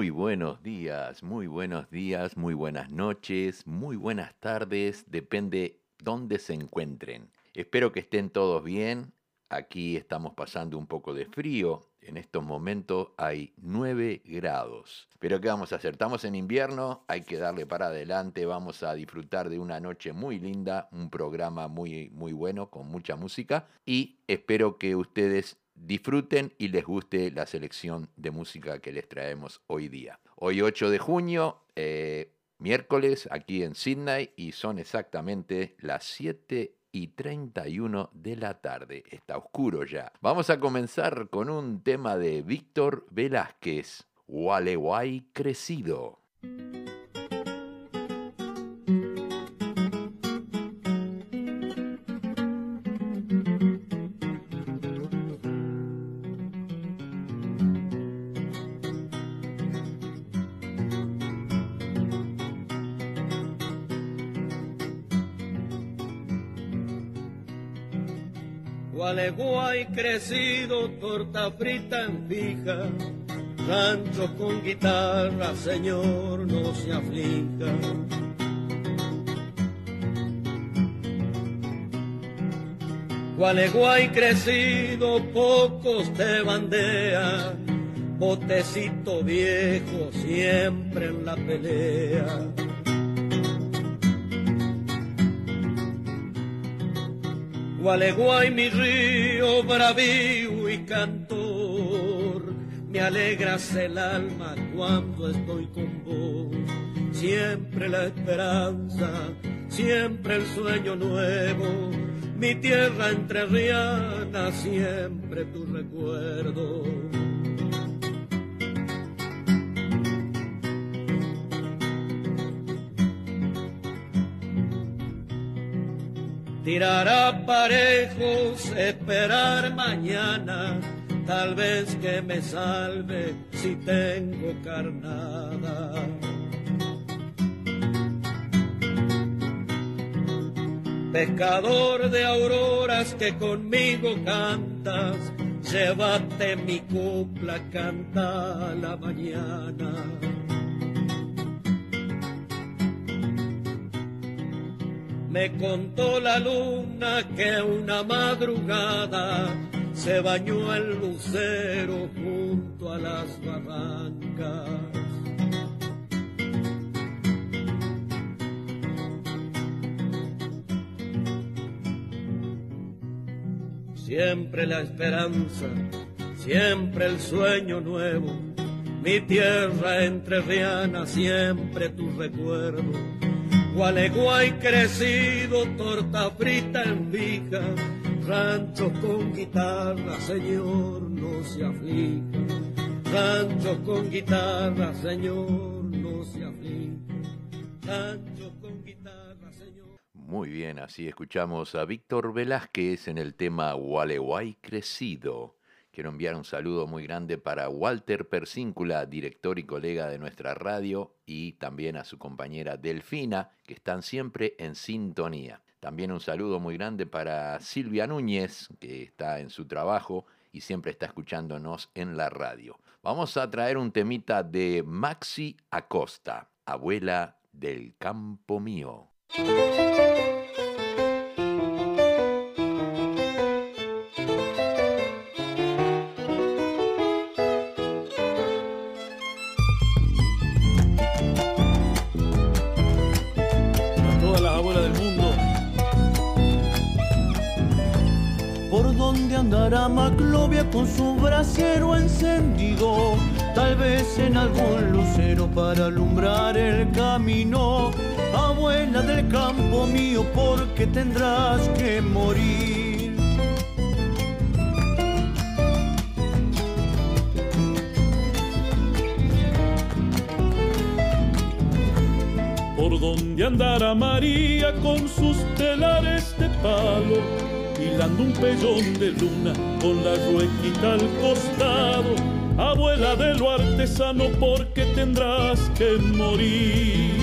Muy buenos días, muy buenos días, muy buenas noches, muy buenas tardes, depende dónde se encuentren. Espero que estén todos bien. Aquí estamos pasando un poco de frío. En estos momentos hay 9 grados. Pero ¿qué vamos a hacer? Estamos en invierno, hay que darle para adelante, vamos a disfrutar de una noche muy linda, un programa muy, muy bueno con mucha música y espero que ustedes disfruten y les guste la selección de música que les traemos hoy día. Hoy 8 de junio, eh, miércoles, aquí en Sydney y son exactamente las 7 y 31 de la tarde. Está oscuro ya. Vamos a comenzar con un tema de Víctor Velázquez, Gualeguay Crecido. Gualeguay crecido, torta frita en fija, rancho con guitarra, señor, no se aflija. Gualeguay crecido, pocos te bandean, botecito viejo siempre en la pelea. Gualeguay, mi río bravío y cantor, me alegras el alma cuando estoy con vos. Siempre la esperanza, siempre el sueño nuevo, mi tierra entrerriana, siempre tu recuerdo. Tirar parejos, esperar mañana, tal vez que me salve si tengo carnada. Pescador de auroras que conmigo cantas, llévate mi copla, canta la mañana. Me contó la luna que una madrugada se bañó el lucero junto a las barrancas. Siempre la esperanza, siempre el sueño nuevo, mi tierra entrerriana, siempre tu recuerdo Gualeguay crecido, torta frita en vija, rancho con guitarra, señor, no se aflija. Rancho con guitarra, señor, no se aflija. Rancho con guitarra, señor. Muy bien, así escuchamos a Víctor Velázquez en el tema Gualeguay crecido. Quiero enviar un saludo muy grande para Walter Persíncula, director y colega de nuestra radio, y también a su compañera Delfina, que están siempre en sintonía. También un saludo muy grande para Silvia Núñez, que está en su trabajo y siempre está escuchándonos en la radio. Vamos a traer un temita de Maxi Acosta, abuela del campo mío. Andará Maclovia con su brasero encendido, tal vez en algún lucero para alumbrar el camino. Abuela del campo mío, porque tendrás que morir. Por donde andará María con sus telares de palo hilando un pellón de luna con la ruequita al costado. Abuela de lo artesano, porque tendrás que morir.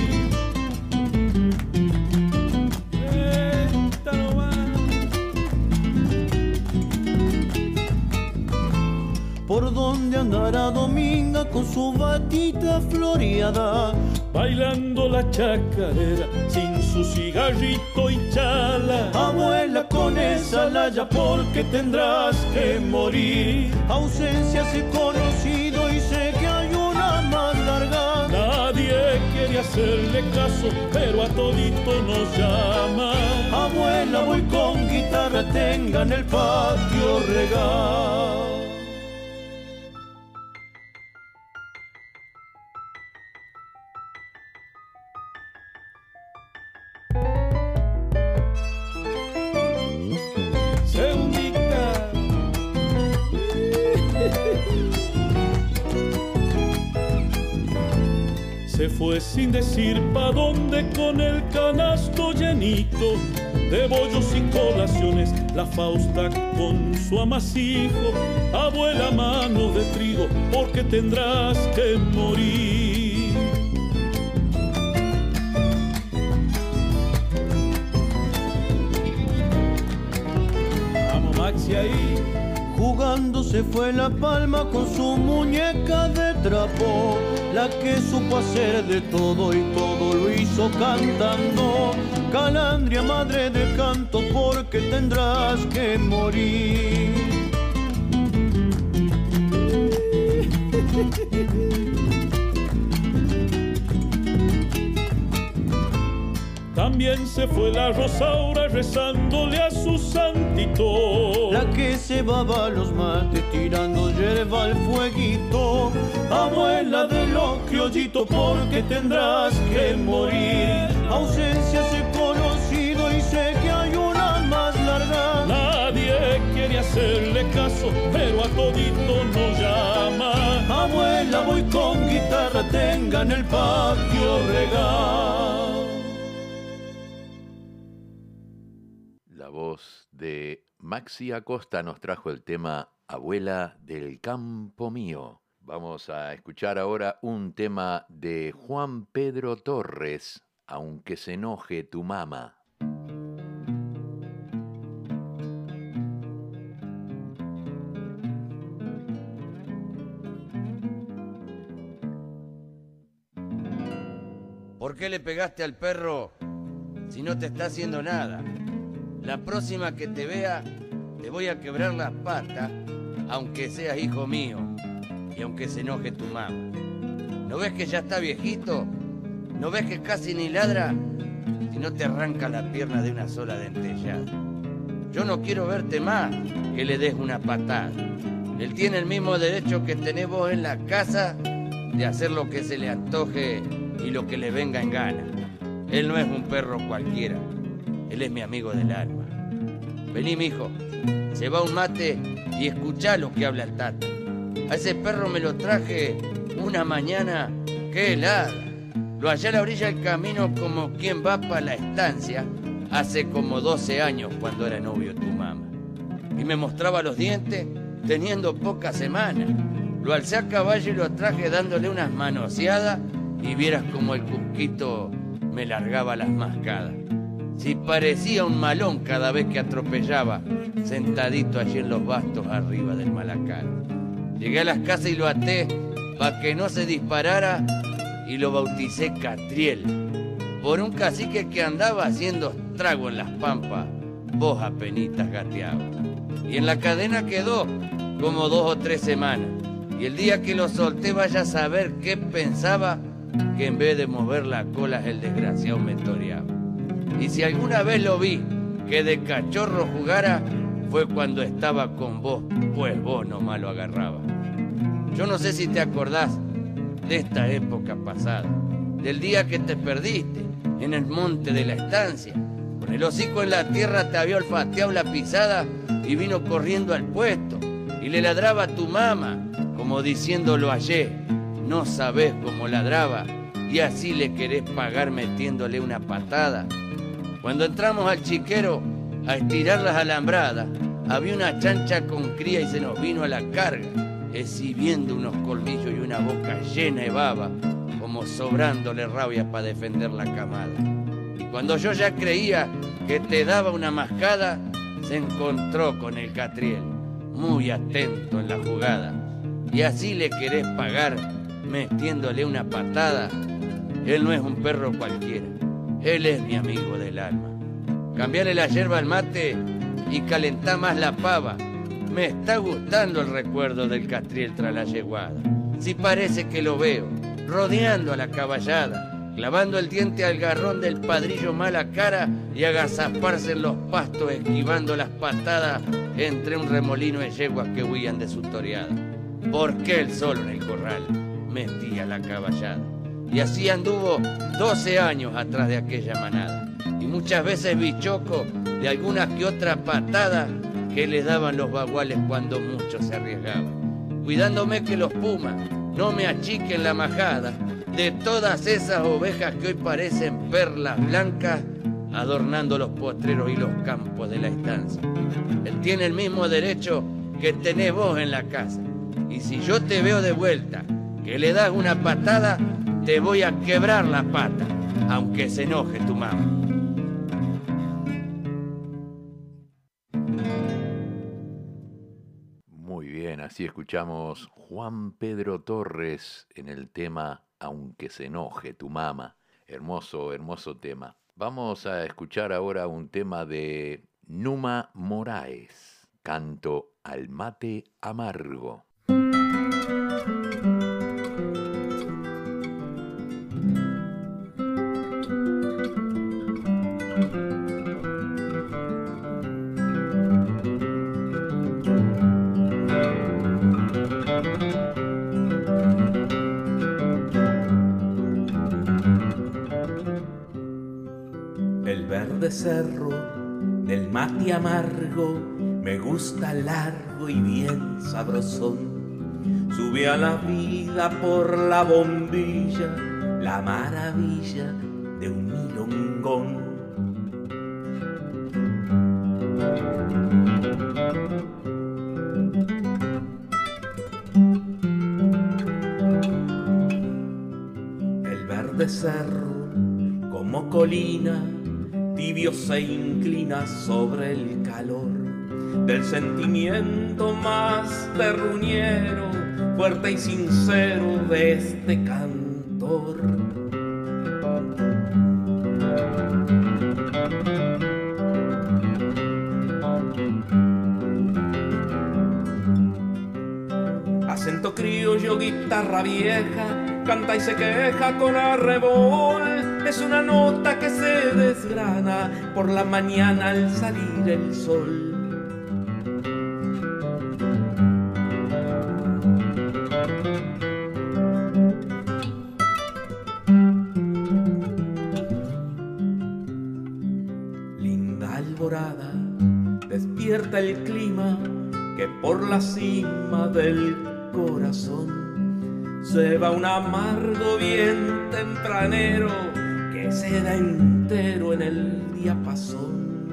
Por donde andará Dominga con su batita floreada. Bailando la chacarera sin su cigarrito y chala. Abuela con esa laya porque tendrás que morir. Ausencia se conocido y sé que hay una más larga. Nadie quiere hacerle caso, pero a todito nos llama. Abuela voy con guitarra, tenga en el patio regal. Fue sin decir pa' dónde con el canasto llenito de bollos y colaciones, la Fausta con su amasijo, abuela mano de trigo, porque tendrás que morir. Vamos Maxi ahí. Jugando se fue la palma con su muñeca de trapo, la que supo hacer de todo y todo lo hizo cantando. Calandria, madre de canto, porque tendrás que morir. También se fue la Rosaura rezándole a su santito. La que se baba los mates tirando hierba al fueguito. Abuela de los criollitos, porque tendrás que morir. Ausencia se conocido y sé que hay una más larga. Nadie quiere hacerle caso, pero a todito nos llama. Abuela, voy con guitarra, tenga en el patio regal. De Maxi Acosta nos trajo el tema Abuela del Campo Mío. Vamos a escuchar ahora un tema de Juan Pedro Torres, Aunque se enoje tu mamá. ¿Por qué le pegaste al perro si no te está haciendo nada? La próxima que te vea, te voy a quebrar las patas, aunque seas hijo mío y aunque se enoje tu mamá. ¿No ves que ya está viejito? ¿No ves que casi ni ladra? Si no te arranca la pierna de una sola dentellada. Yo no quiero verte más que le des una patada. Él tiene el mismo derecho que tenés vos en la casa de hacer lo que se le antoje y lo que le venga en gana. Él no es un perro cualquiera. Él es mi amigo del alma. Vení, mijo, se va un mate y escuchá lo que habla el tata. A ese perro me lo traje una mañana que helada. Lo hallé a la orilla del camino como quien va para la estancia hace como 12 años cuando era novio tu mamá. Y me mostraba los dientes teniendo pocas semanas. Lo alcé a caballo y lo traje dándole unas manoseadas y vieras como el cusquito me largaba las mascadas. Si parecía un malón cada vez que atropellaba, sentadito allí en los bastos arriba del malacar. Llegué a las casas y lo até para que no se disparara y lo bauticé Catriel. Por un cacique que andaba haciendo trago en las pampas, vos apenitas gateabas. Y en la cadena quedó como dos o tres semanas. Y el día que lo solté vaya a saber qué pensaba que en vez de mover la cola el desgraciado me toreaba. Y si alguna vez lo vi que de cachorro jugara, fue cuando estaba con vos, pues vos nomás lo agarraba. Yo no sé si te acordás de esta época pasada, del día que te perdiste en el monte de la estancia. Con el hocico en la tierra te había olfateado la pisada y vino corriendo al puesto y le ladraba a tu mamá, como diciéndolo ayer, no sabés cómo ladraba y así le querés pagar metiéndole una patada. Cuando entramos al chiquero a estirar las alambradas, había una chancha con cría y se nos vino a la carga, exhibiendo unos colmillos y una boca llena de baba, como sobrándole rabia para defender la camada. Y cuando yo ya creía que te daba una mascada, se encontró con el catriel, muy atento en la jugada. y así le querés pagar metiéndole una patada. Él no es un perro cualquiera, él es mi amigo del alma. Cambiarle la yerba al mate y calentar más la pava. Me está gustando el recuerdo del castriel tras la yeguada. Si parece que lo veo, rodeando a la caballada, clavando el diente al garrón del padrillo mala cara y agazaparse en los pastos esquivando las patadas entre un remolino de yeguas que huían de su toreada. ¿Por qué el solo en el corral metía la caballada? Y así anduvo 12 años atrás de aquella manada. Y muchas veces bichoco de alguna que otra patada que le daban los baguales cuando mucho se arriesgaban. Cuidándome que los pumas no me achiquen la majada de todas esas ovejas que hoy parecen perlas blancas adornando los postreros y los campos de la estancia. Él tiene el mismo derecho que tenés vos en la casa. Y si yo te veo de vuelta, que le das una patada, te voy a quebrar la pata, aunque se enoje tu mamá. Muy bien, así escuchamos Juan Pedro Torres en el tema Aunque se enoje tu mamá. Hermoso, hermoso tema. Vamos a escuchar ahora un tema de Numa Moraes, Canto al mate amargo. El verde cerro del mate amargo me gusta largo y bien sabrosón. Sube a la vida por la bombilla, la maravilla de un milongón. El verde cerro como colina tibio se inclina sobre el calor del sentimiento más terruñero, fuerte y sincero de este cantor. Acento criollo, guitarra vieja, canta y se queja con arrebol. Es una nota que se desgrana por la mañana al salir el sol. Linda alborada, despierta el clima que por la cima del corazón se va un amargo bien tempranero que se entero en el diapasón.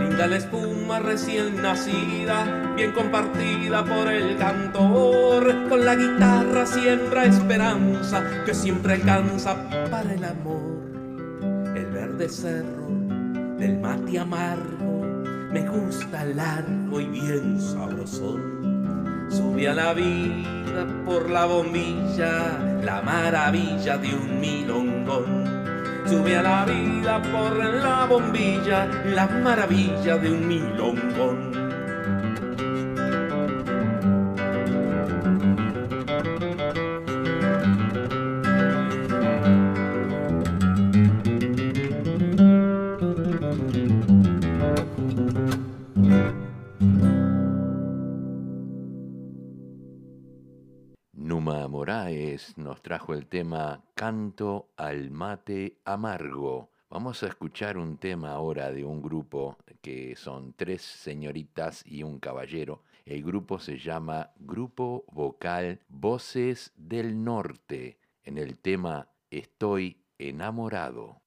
Linda la espuma recién nacida, bien compartida por el cantor, con la guitarra siembra esperanza que siempre alcanza para el amor. El verde cerro del mate amargo me gusta largo y bien sabrosón. Sube a la vida por la bombilla, la maravilla de un milongón. Sube a la vida por la bombilla, la maravilla de un milongón. Nos trajo el tema Canto al mate amargo. Vamos a escuchar un tema ahora de un grupo que son tres señoritas y un caballero. El grupo se llama Grupo Vocal Voces del Norte en el tema Estoy enamorado.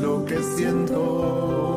Lo que siento.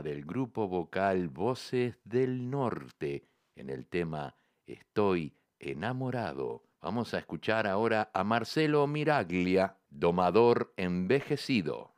Del grupo vocal Voces del Norte en el tema Estoy enamorado. Vamos a escuchar ahora a Marcelo Miraglia, domador envejecido.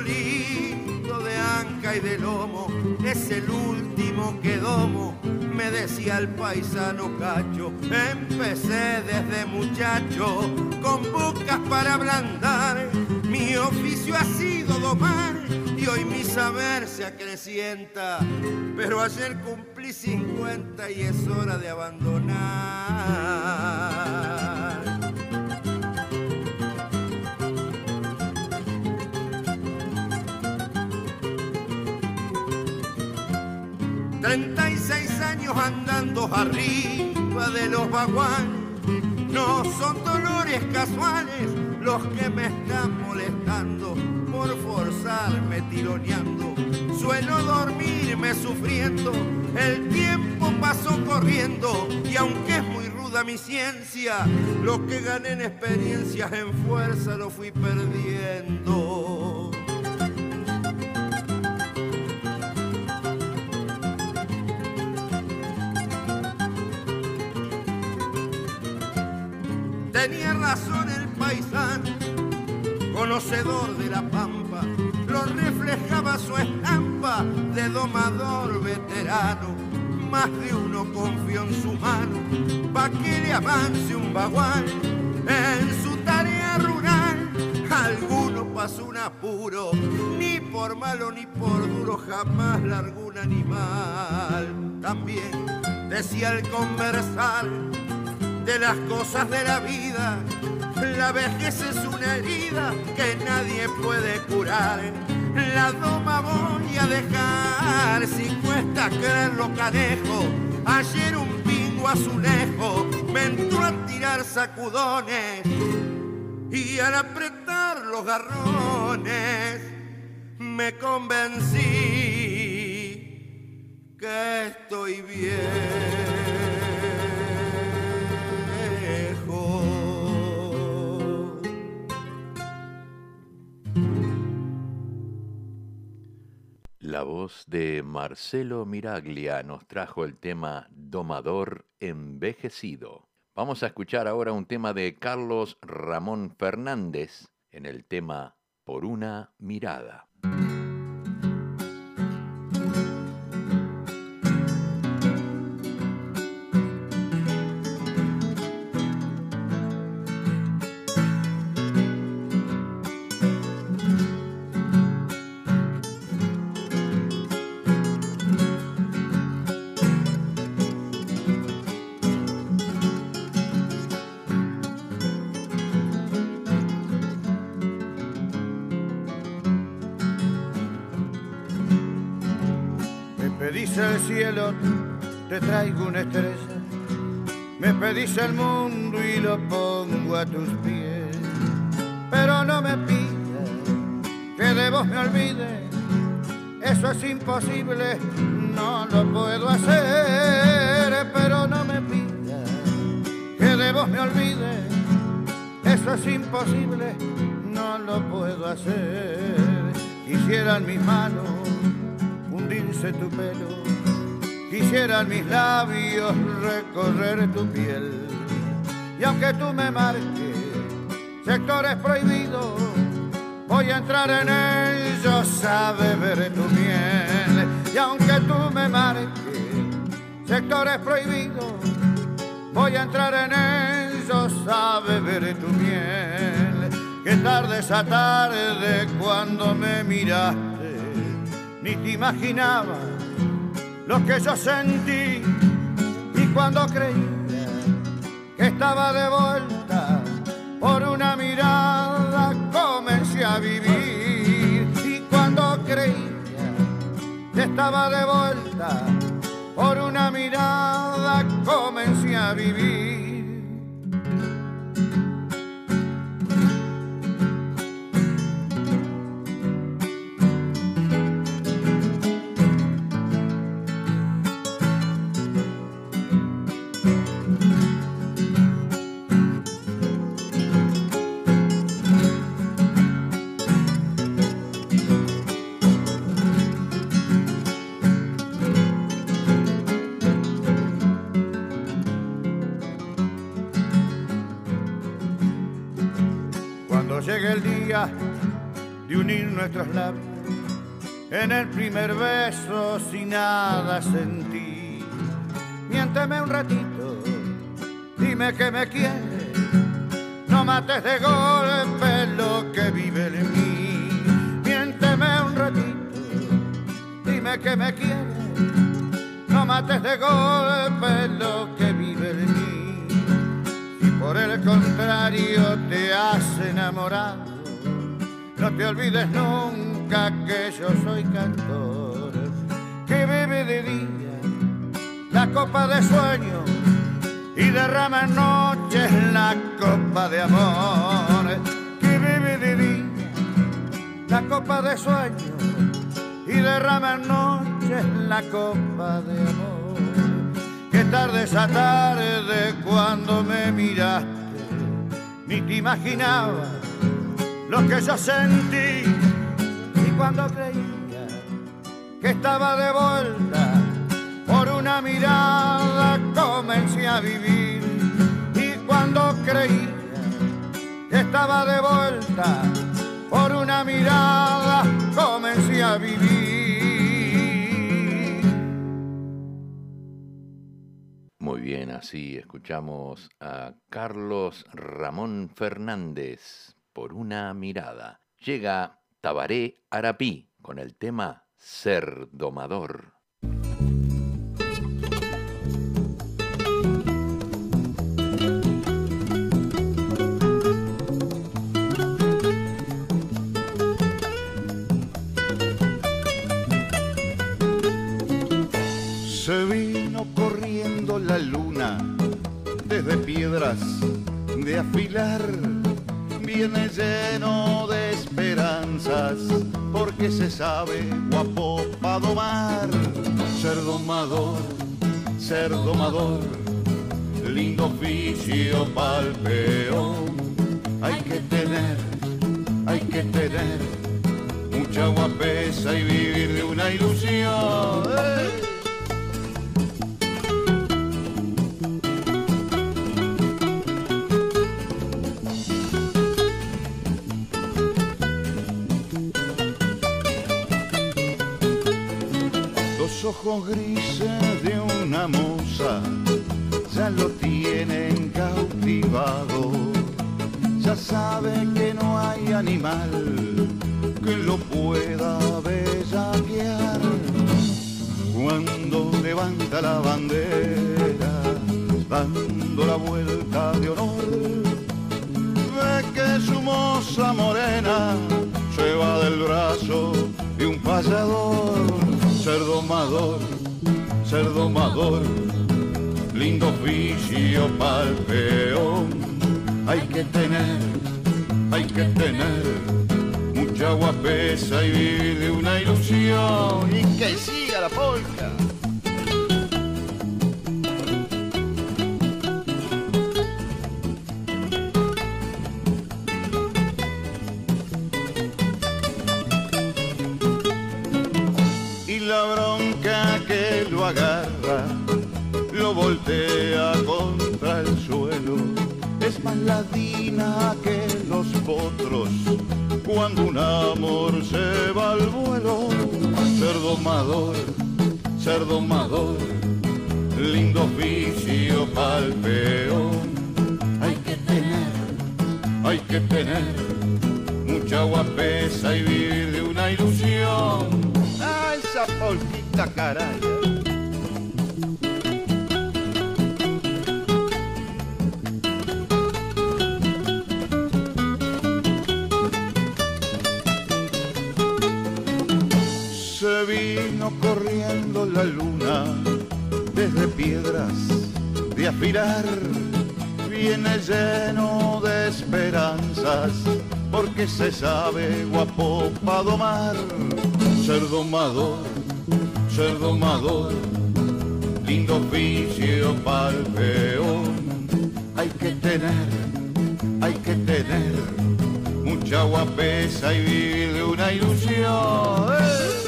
Lindo de anca y de lomo, es el último que domo, me decía el paisano cacho. Empecé desde muchacho con bocas para ablandar, mi oficio ha sido domar y hoy mi saber se acrecienta, pero ayer cumplí 50 y es hora de abandonar. 36 años andando arriba de los vaguanes. No son dolores casuales los que me están molestando por forzarme tironeando. Suelo dormirme sufriendo, el tiempo pasó corriendo y aunque es muy ruda mi ciencia, lo que gané en experiencias en fuerza lo fui perdiendo. Tenía razón el paisano, conocedor de la pampa, lo reflejaba su estampa de domador veterano. Más de uno confió en su mano, pa' que le avance un bagual en su tarea rural. Alguno pasó un apuro, ni por malo ni por duro jamás largó un animal. También decía el conversar de las cosas de la vida, la vejez es una herida que nadie puede curar. La doma voy a dejar, si cuesta creerlo canejo, ayer un pingo azulejo me entró a tirar sacudones y al apretar los garrones me convencí que estoy viejo. La voz de Marcelo Miraglia nos trajo el tema Domador Envejecido. Vamos a escuchar ahora un tema de Carlos Ramón Fernández en el tema Por una mirada. Imposible, no lo puedo hacer. Pero no me pidas que de vos me olvide. Eso es imposible, no lo puedo hacer. Quisieran mis manos hundirse tu pelo, quisieran mis labios recorrer tu piel. Y aunque tú me marques sectores prohibidos, voy a entrar en ellos, sabe ver tu miel. Y aunque tú me marques sectores prohibidos, voy a entrar en ellos, sabe ver tu miel. Que tarde esa tarde cuando me miraste ni te imaginaba lo que yo sentí y cuando creía que estaba de vuelta por una mirada a vivir. Y cuando creía que estaba de vuelta por una mirada comencé a vivir unir nuestros labios, en el primer beso sin nada sentí. Miénteme un ratito, dime que me quieres, no mates de golpe lo que vive en mí. Miénteme un ratito, dime que me quieres, no mates de golpe lo que vive en mí. Si por el contrario te has enamorado, no te olvides nunca que yo soy cantor, que bebe de día la copa de sueño y derrama en noches la copa de amor, que bebe de día la copa de sueño y derrama en noches la copa de amor. Qué tarde esa tarde cuando me miraste, ni te imaginaba lo que yo sentí. Y cuando creía que estaba de vuelta por una mirada comencé a vivir. Y cuando creía que estaba de vuelta por una mirada comencé a vivir. Muy bien, así escuchamos a Carlos Ramón Fernández por una mirada. llega Tabaré Arapí con el tema Ser Domador. Se vino corriendo la luna desde piedras de afilar. Viene lleno de esperanzas porque se sabe guapo para domar. Ser domador, ser domador, lindo oficio pa'l peón. Hay que tener, hay que tener mucha guapesa y vivir de una ilusión. Ojos grises de una moza ya lo tienen cautivado. Ya sabe que no hay animal que lo pueda bellaquear. Cuando levanta la bandera, dando la vuelta de honor, ve que su moza morena se va del brazo de un payador. Ser domador, ser domador, lindo oficio pa'l peón. Hay que tener, hay que tener mucha guapesa y vivir de una ilusión. Y que siga la polca. Domador, ser domador, lindo oficio pa'l peón. Hay que tener, hay que tener mucha guapesa y vivir de una ilusión. ¡Ah, esa polquita caray! Se vino corriendo la luna desde piedras de afilar. Viene lleno de esperanzas porque se sabe guapo pa' domar. Ser domador, ser domador, lindo oficio pa'l peón. Hay que tener, hay que tener mucha guapesa y vivir de una ilusión. ¡Eh!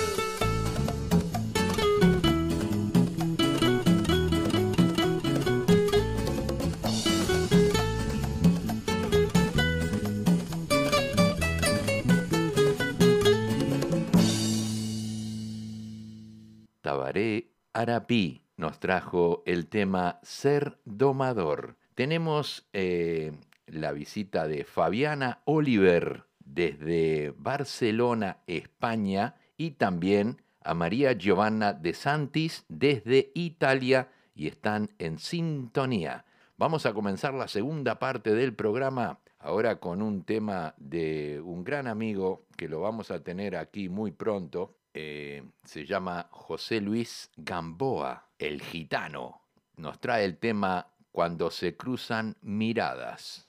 Arapí nos trajo el tema Ser Domador. Tenemos eh, la visita de Fabiana Oliver desde Barcelona, España, y también a María Giovanna de Santis desde Italia y están en sintonía. Vamos a comenzar la segunda parte del programa ahora con un tema de un gran amigo que lo vamos a tener aquí muy pronto. Eh, se llama José Luis Gamboa, el gitano. Nos trae el tema Cuando se cruzan miradas.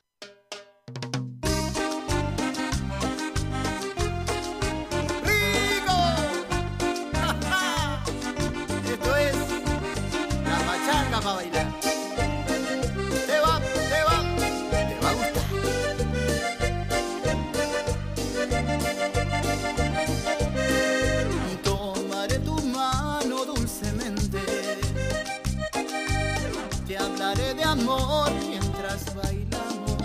de amor mientras bailamos.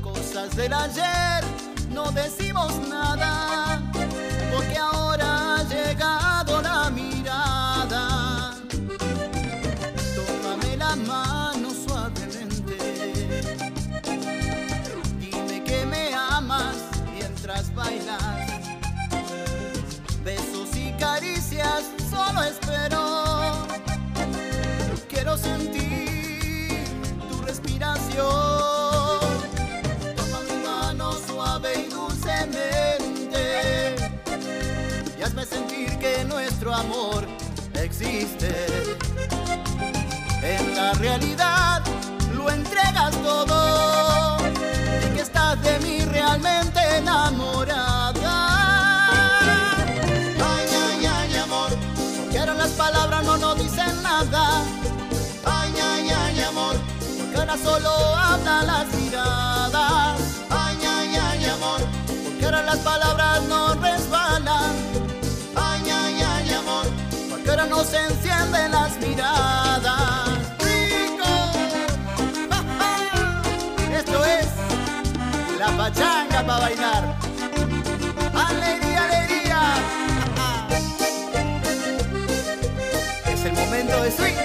Cosas del ayer, no decimos nada, porque ahora ha llegado la mirada. Tómame la mano suavemente, dime que me amas mientras bailas. Besos y caricias solo es que nuestro amor existe. En la realidad lo entregas todo. Y que estás de mí realmente enamorada. Ay, ay, ay, amor. Porque las palabras no nos dicen nada. Ay, ay, ay, amor. Porque ahora solo hablan las miradas. Ay, ay, ay, amor. Porque ahora las palabras no Se encienden las miradas. ¡Rico! ¡Ja, ja! Esto es la pachanga para bailar. ¡Alegría, alegría! Es el momento de swing.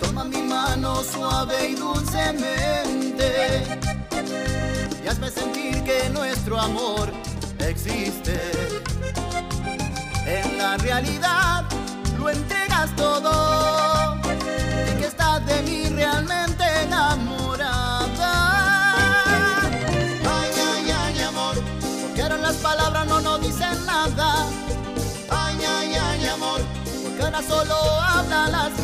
Toma mi mano suave y dulcemente hazme sentir que nuestro amor existe. En la realidad lo entregas todo y que estás de mí realmente enamorada. Ay, ay, ay, amor, porque ahora las palabras no nos dicen nada. Ay, ay, ay, amor, porque ahora solo hablan las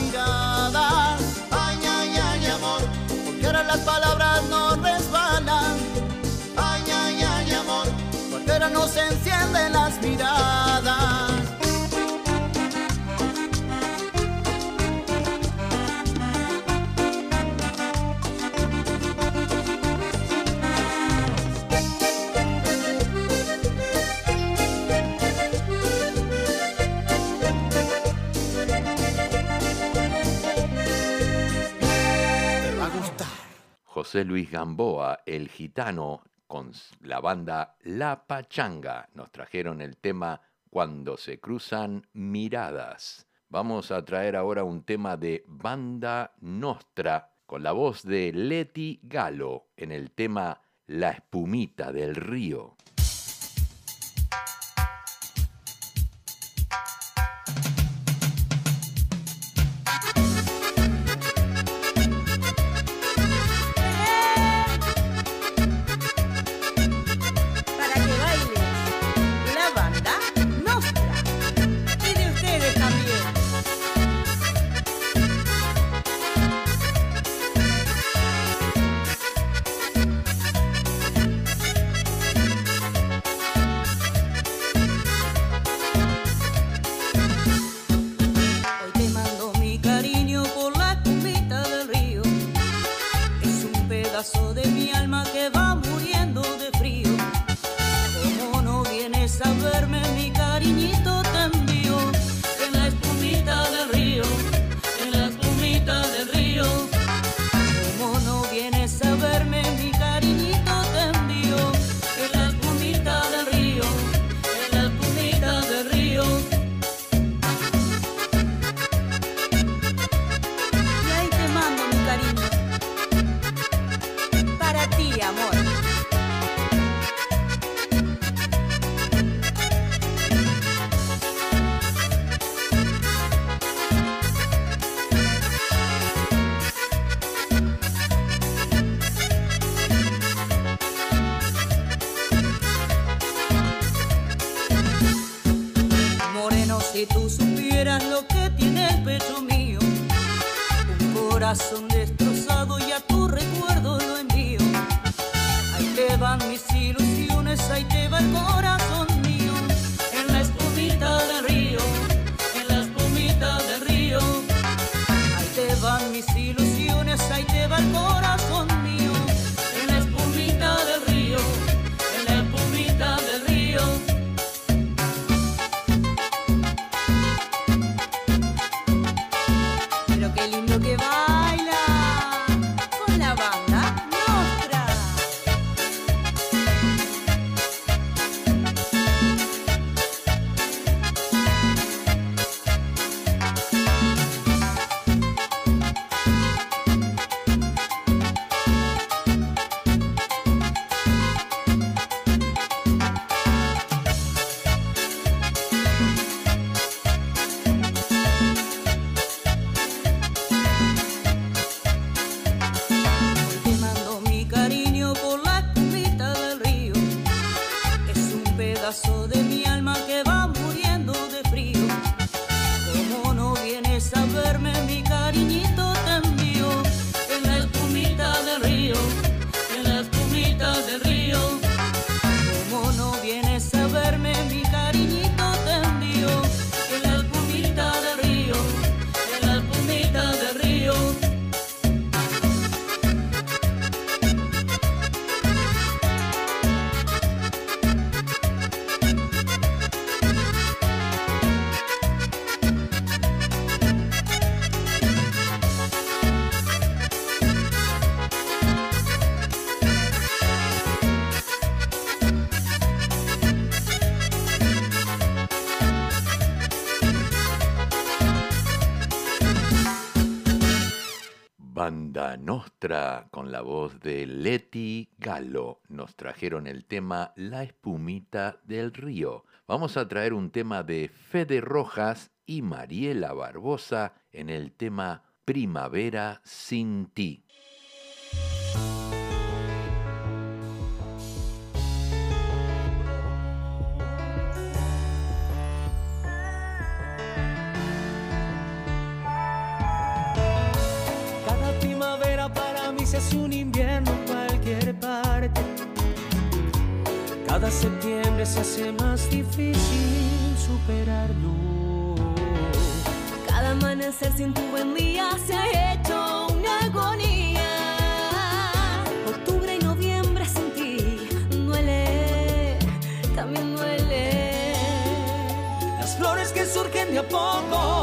se encienden las miradas. José Luis Gamboa, el gitano, con la banda La Pachanga, nos trajeron el tema Cuando se cruzan miradas. Vamos a traer ahora un tema de Banda Nostra con la voz de Leti Galo en el tema La espumita del río. con la voz de Leti Galo. Nos trajeron el tema La espumita del río. Vamos a traer un tema de Fede Rojas y Mariela Barbosa en el tema Primavera sin ti. se un invierno cualquier parte. Cada septiembre se hace más difícil superarlo. Cada amanecer sin tu buen día se ha hecho una agonía. Octubre y noviembre sin ti duele, también duele. Las flores que surgen de a poco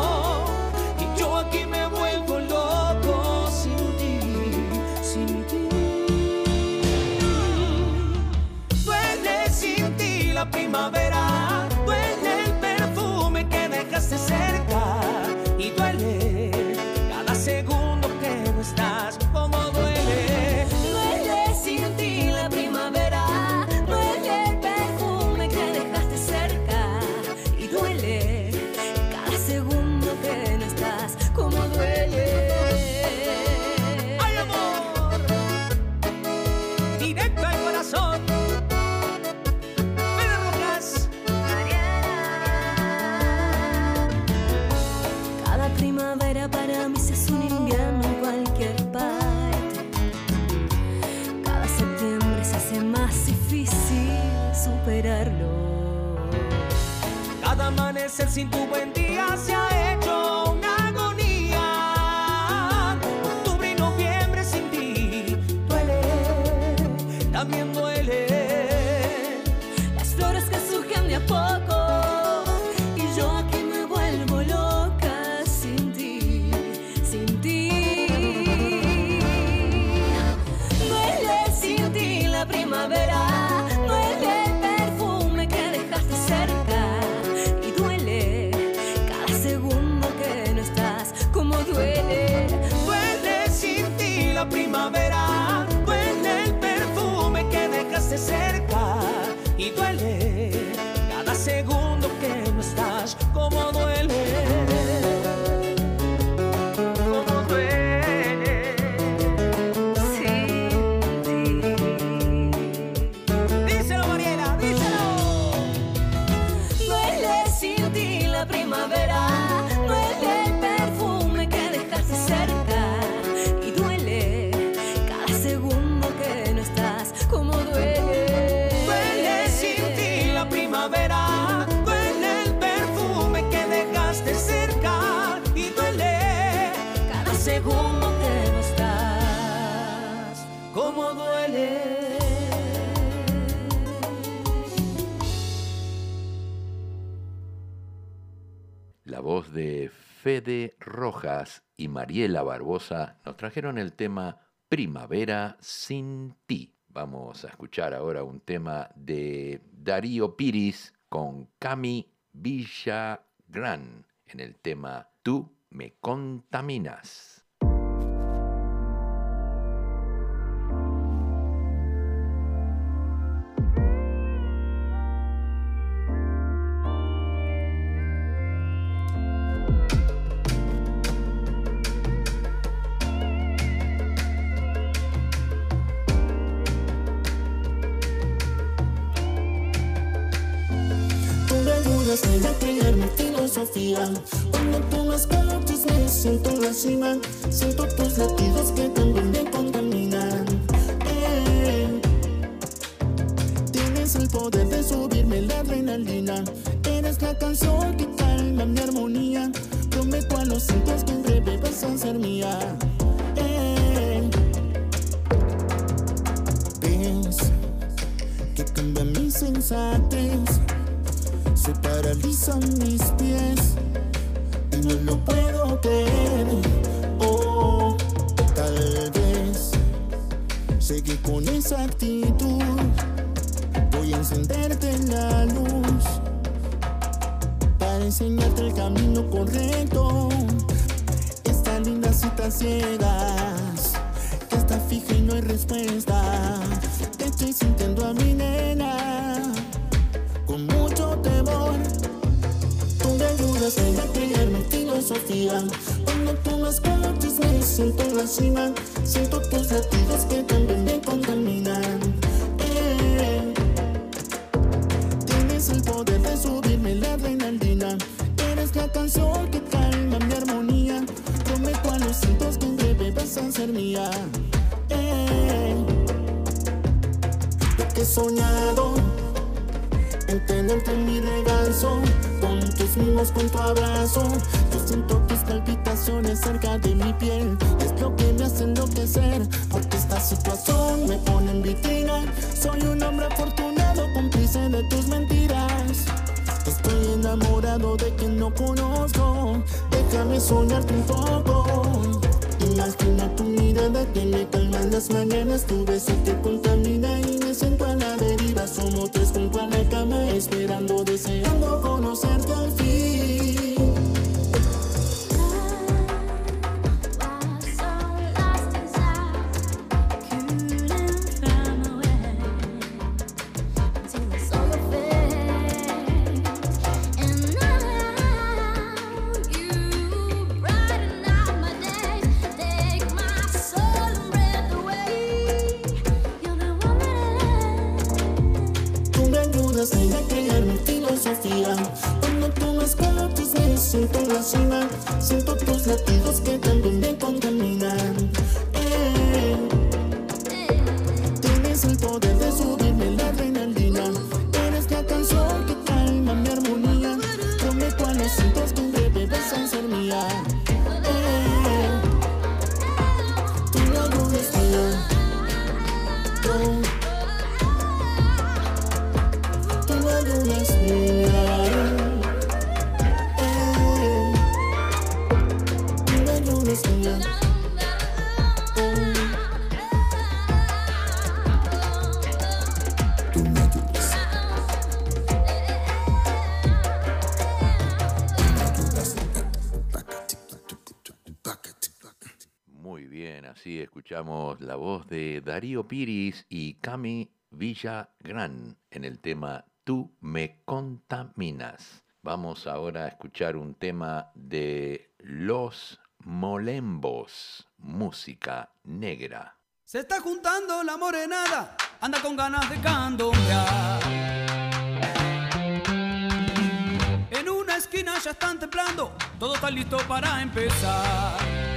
Rojas y Mariela Barbosa nos trajeron el tema Primavera sin ti. Vamos a escuchar ahora un tema de Darío Piris con Cami Villagrán en el tema Tú me contaminas. Siento tus latidos que también me contaminan. Eh, Tienes el poder de subirme la adrenalina. Eres la canción que calma mi armonía. Prometo a los cientos que en breve vas a ser mía. Eh, Ves que cambia mi sensatez. Se paralizan mis pies y no lo puedo Oh, tal vez seguí con esa actitud. Voy a encenderte la luz para enseñarte el camino correcto. Esta linda cita ciegas que está fija y no hay respuesta. Te estoy sintiendo a mi nena con mucho temor. Tú me ayudas a mi filosofía. Cuando tú me escuchas me siento en la cima. Siento tus latidos que también me contaminan. Eh, Tienes el poder de subirme la adrenalina. Eres la canción que calma mi armonía. Prometo a los cientos que en breve vas a ser mía. Eh, lo que he soñado en tenerte en mi regazo, con tus mimos, con tu abrazo. Cerca de mi piel, es lo que me hace enloquecer, porque esta situación me pone en vitrina. Soy un hombre afortunado, cómplice de tus mentiras. Estoy enamorado de quien no conozco, déjame soñarte un poco. Imagina tu mirada que me calma en las mañanas, tu beso te contamina y me siento a la deriva. Somos tres junto a la cama, esperando, deseando conocerte al fin. Darío Piris y Cami Villagrán en el tema Tú me contaminas. Vamos ahora a escuchar un tema de Los Molembos, música negra. Se está juntando la morenada, anda con ganas de candombear. En una esquina ya están templando, todo está listo para empezar.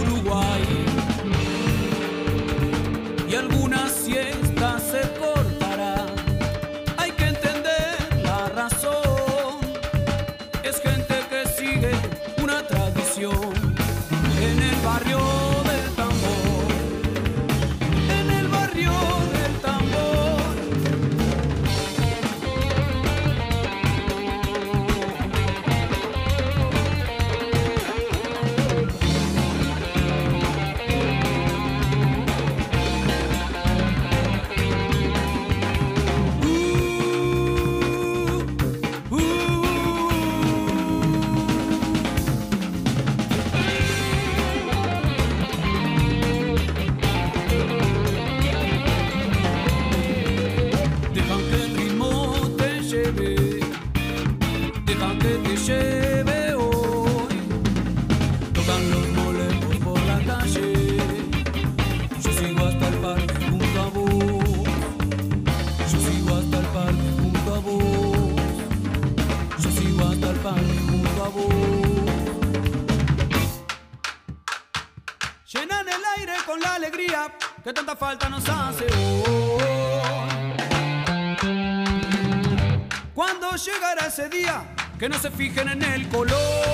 que no se fijen en el color.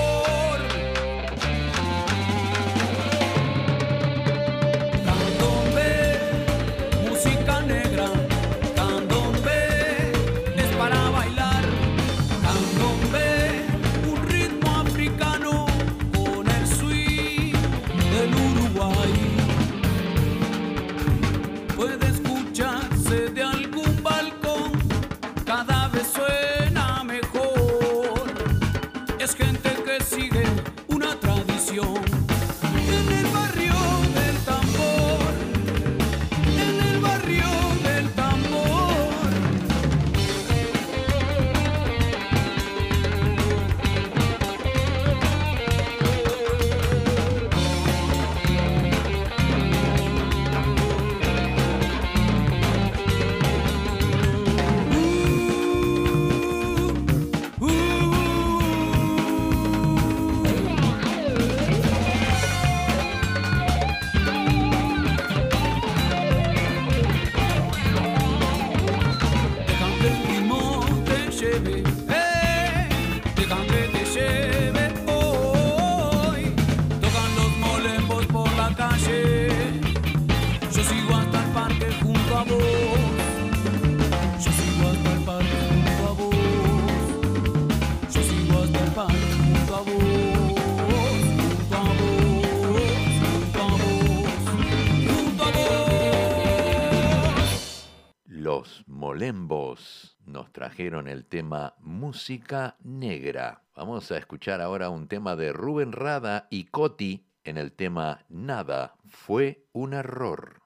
trajeron el tema Música Negra. Vamos a escuchar ahora un tema de Rubén Rada y Coti en el tema Nada fue un error.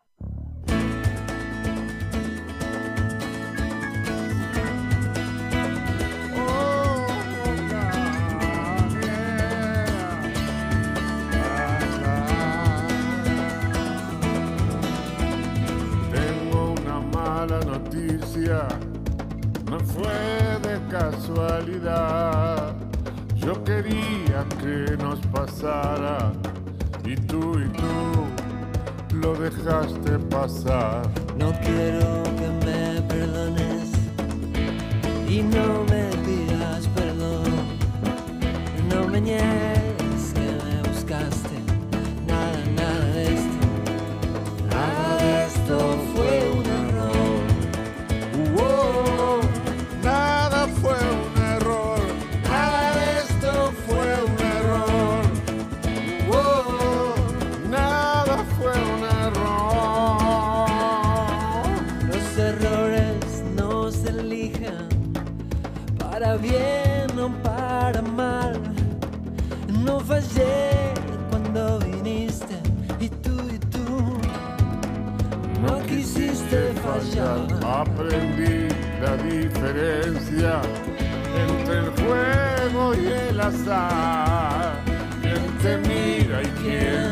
yeah fue de casualidad. Yo quería que nos pasara y tú y tú lo dejaste pasar. No quiero que me perdones y no me pidas perdón. No me niegues. aprendí la diferencia entre el juego y el azar. Quien te mira y quien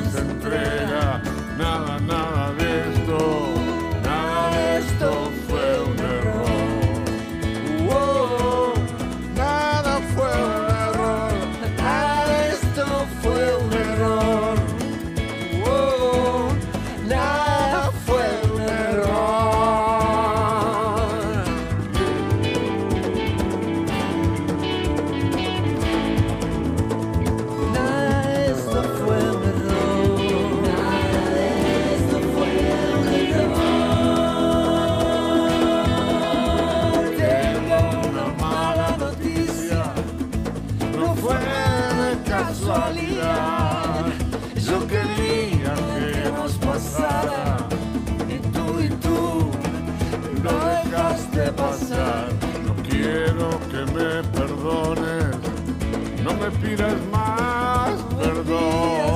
perdones, no me pidas más perdón.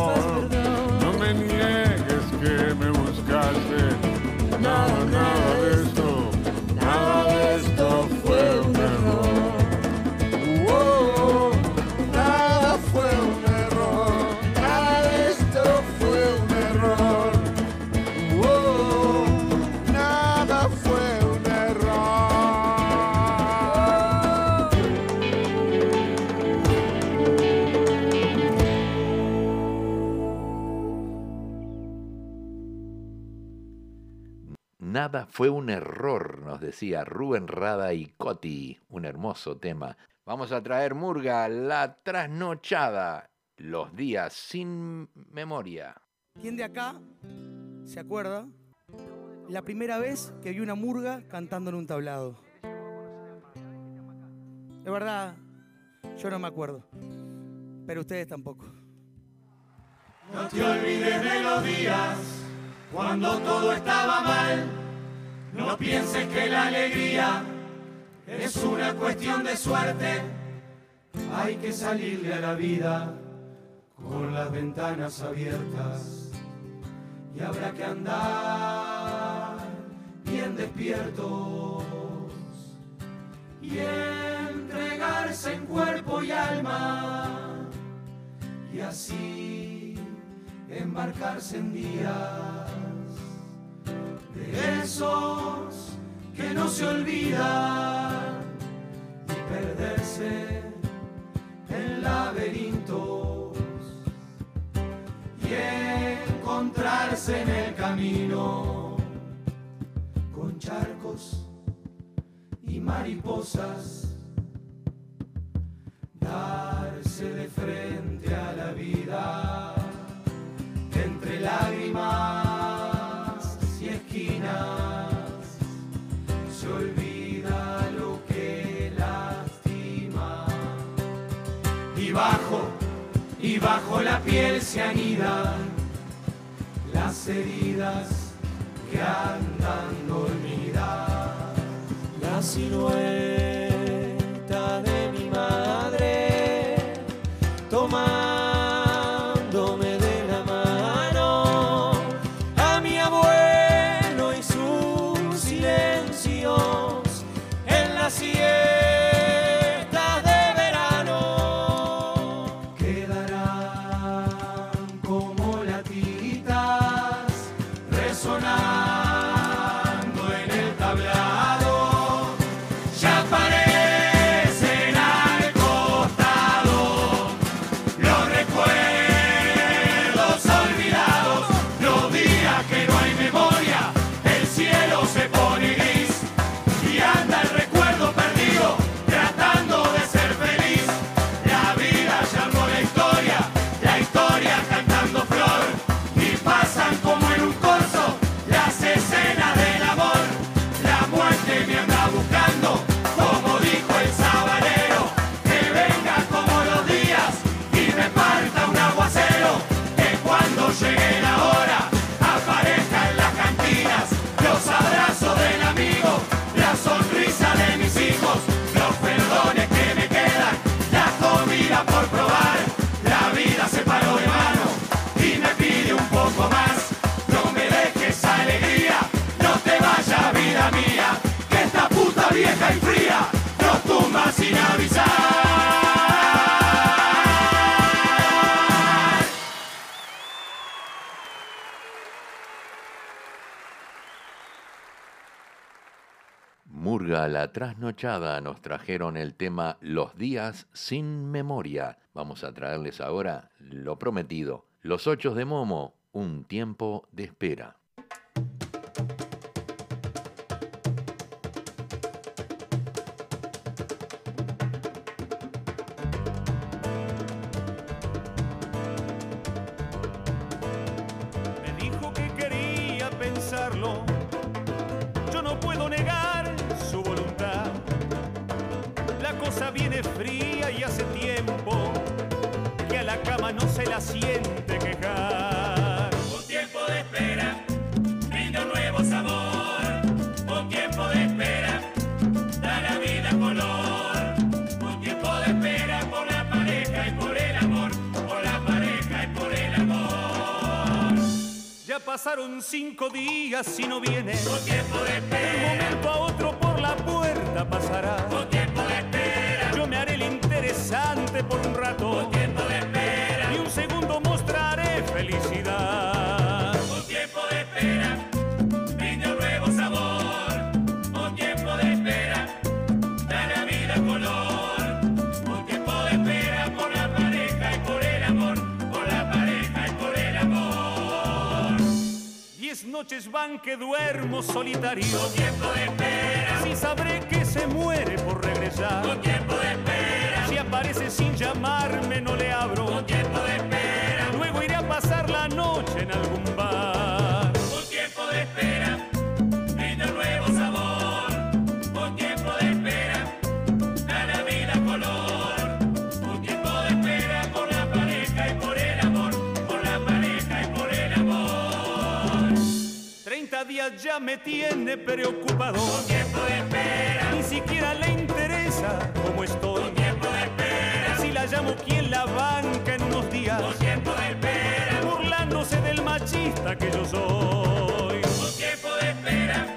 Fue un error, nos decía Rubén Rada y Coti. Un hermoso tema. Vamos a traer Murga, la trasnochada. Los días sin memoria. ¿Quién de acá se acuerda la primera vez que vi una murga cantando en un tablado? De verdad, yo no me acuerdo. Pero ustedes tampoco. No te olvides de los días cuando todo estaba mal. No pienses que la alegría es una cuestión de suerte. Hay que salirle a la vida con las ventanas abiertas y habrá que andar bien despiertos y entregarse en cuerpo y alma y así embarcarse en días esos que no se olvidan y perderse en laberintos y encontrarse en el camino con charcos y mariposas, darse de frente a la vida entre lágrimas bajo la piel se anidan las heridas que andan dormidas. La silueta trasnochada nos trajeron el tema Los días sin memoria. Vamos a traerles ahora lo prometido. Los ochos de Momo, un tiempo de espera. Y no viene. Noches van que duermo solitario. tiempo de espera. Si sabré que se muere por regresar. tiempo de espera. Si aparece sin llamarme no le abro. tiempo de espera. Luego iré a pasar la noche en algún bar. 30 días ya me tiene preocupado. tiempo de espera. Ni siquiera le interesa cómo estoy. tiempo de espera. Si la llamo, ¿quién la banca en unos días? tiempo de espera. Burlándose del machista que yo soy. Un tiempo de espera,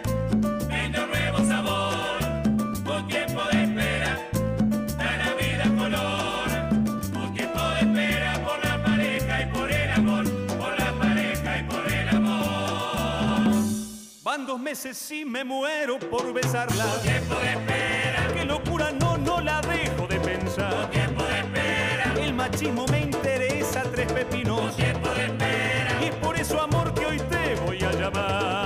meses y me muero por besarla. tiempo de espera. Qué locura, no, no la dejo de pensar. tiempo de espera. El machismo me interesa tres pepinos. tiempo de espera. Y es por eso, amor, que hoy te voy a llamar.